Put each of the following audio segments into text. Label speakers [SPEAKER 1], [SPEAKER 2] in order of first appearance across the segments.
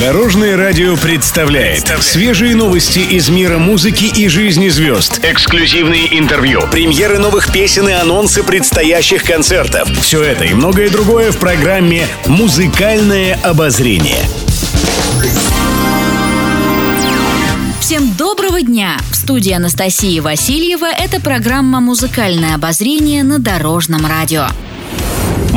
[SPEAKER 1] Дорожное радио представляет свежие новости из мира музыки и жизни звезд. Эксклюзивные интервью, премьеры новых песен и анонсы предстоящих концертов. Все это и многое другое в программе «Музыкальное обозрение».
[SPEAKER 2] Всем доброго дня! В студии Анастасии Васильева это программа «Музыкальное обозрение» на Дорожном радио.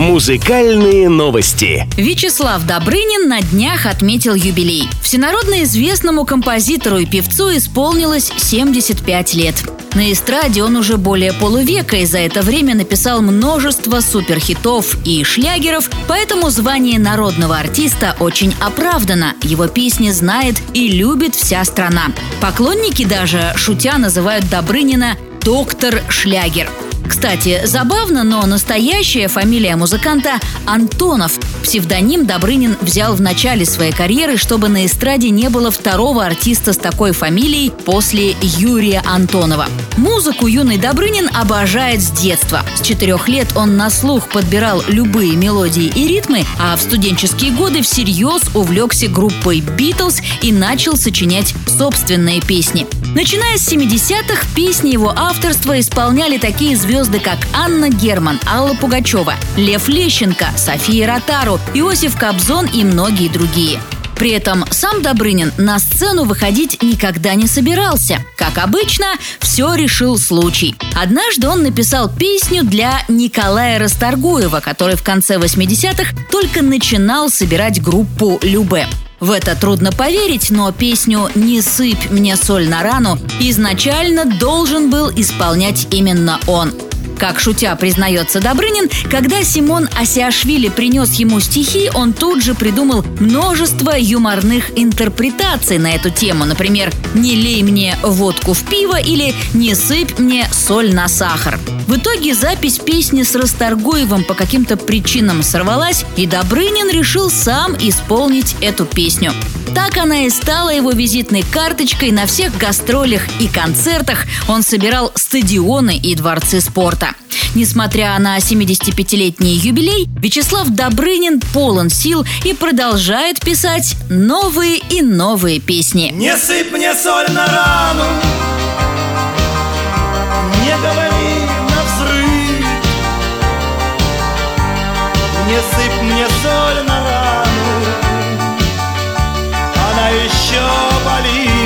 [SPEAKER 1] Музыкальные новости.
[SPEAKER 2] Вячеслав Добрынин на днях отметил юбилей. Всенародно известному композитору и певцу исполнилось 75 лет. На эстраде он уже более полувека и за это время написал множество суперхитов и шлягеров, поэтому звание народного артиста очень оправдано. Его песни знает и любит вся страна. Поклонники даже, шутя, называют Добрынина «доктор Шлягер». Кстати, забавно, но настоящая фамилия музыканта Антонов. Псевдоним Добрынин взял в начале своей карьеры, чтобы на эстраде не было второго артиста с такой фамилией после Юрия Антонова. Музыку юный Добрынин обожает с детства. С четырех лет он на слух подбирал любые мелодии и ритмы, а в студенческие годы всерьез увлекся группой «Битлз» и начал сочинять собственные песни. Начиная с 70-х, песни его авторства исполняли такие звезды, как Анна Герман, Алла Пугачева, Лев Лещенко, София Ротару, Иосиф Кобзон и многие другие. При этом сам Добрынин на сцену выходить никогда не собирался. Как обычно, все решил случай. Однажды он написал песню для Николая Расторгуева, который в конце 80-х только начинал собирать группу «Любе». В это трудно поверить, но песню «Не сыпь мне соль на рану» изначально должен был исполнять именно он. Как шутя признается Добрынин, когда Симон Асиашвили принес ему стихи, он тут же придумал множество юморных интерпретаций на эту тему. Например, «Не лей мне водку в пиво» или «Не сыпь мне соль на сахар». В итоге запись песни с Расторгуевым по каким-то причинам сорвалась, и Добрынин решил сам исполнить эту песню. Так она и стала его визитной карточкой на всех гастролях и концертах. Он собирал стадионы и дворцы спорта. Несмотря на 75-летний юбилей, Вячеслав Добрынин полон сил и продолжает писать новые и новые песни.
[SPEAKER 3] Не сыпь мне соль на рану, не говори Не сыпь мне соль на рану Она еще болит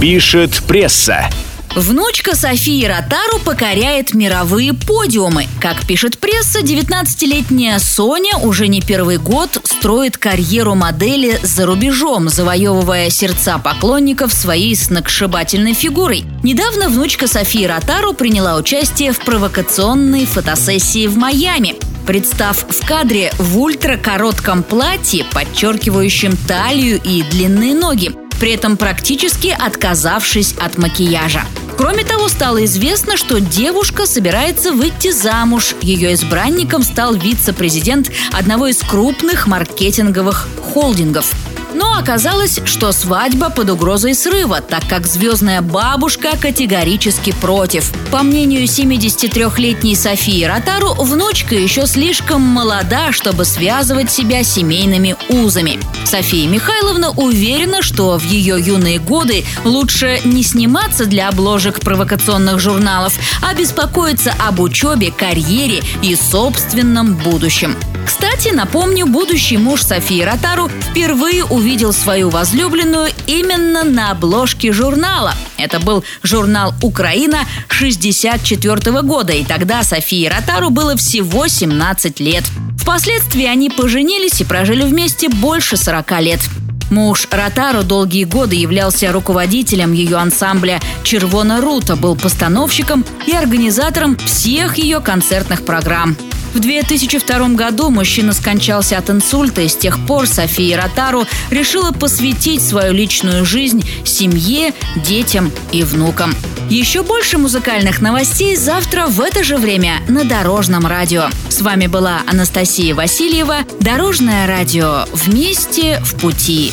[SPEAKER 1] Пишет пресса.
[SPEAKER 2] Внучка Софии Ротару покоряет мировые подиумы. Как пишет пресса, 19-летняя Соня уже не первый год строит карьеру модели за рубежом, завоевывая сердца поклонников своей сногсшибательной фигурой. Недавно внучка Софии Ротару приняла участие в провокационной фотосессии в Майами. Представ в кадре в ультракоротком платье, подчеркивающем талию и длинные ноги, при этом практически отказавшись от макияжа. Кроме того, стало известно, что девушка собирается выйти замуж. Ее избранником стал вице-президент одного из крупных маркетинговых холдингов. Но оказалось, что свадьба под угрозой срыва, так как звездная бабушка категорически против. По мнению 73-летней Софии Ротару, внучка еще слишком молода, чтобы связывать себя семейными узами. София Михайловна уверена, что в ее юные годы лучше не сниматься для обложек провокационных журналов, а беспокоиться об учебе, карьере и собственном будущем. Кстати, напомню, будущий муж Софии Ротару впервые увидел свою возлюбленную именно на обложке журнала. Это был журнал «Украина» 64 года, и тогда Софии Ротару было всего 17 лет. Впоследствии они поженились и прожили вместе больше 40 лет. Муж Ротару долгие годы являлся руководителем ее ансамбля «Червона Рута», был постановщиком и организатором всех ее концертных программ. В 2002 году мужчина скончался от инсульта, и с тех пор София Ротару решила посвятить свою личную жизнь семье, детям и внукам. Еще больше музыкальных новостей завтра в это же время на Дорожном радио. С вами была Анастасия Васильева. Дорожное радио. Вместе в пути.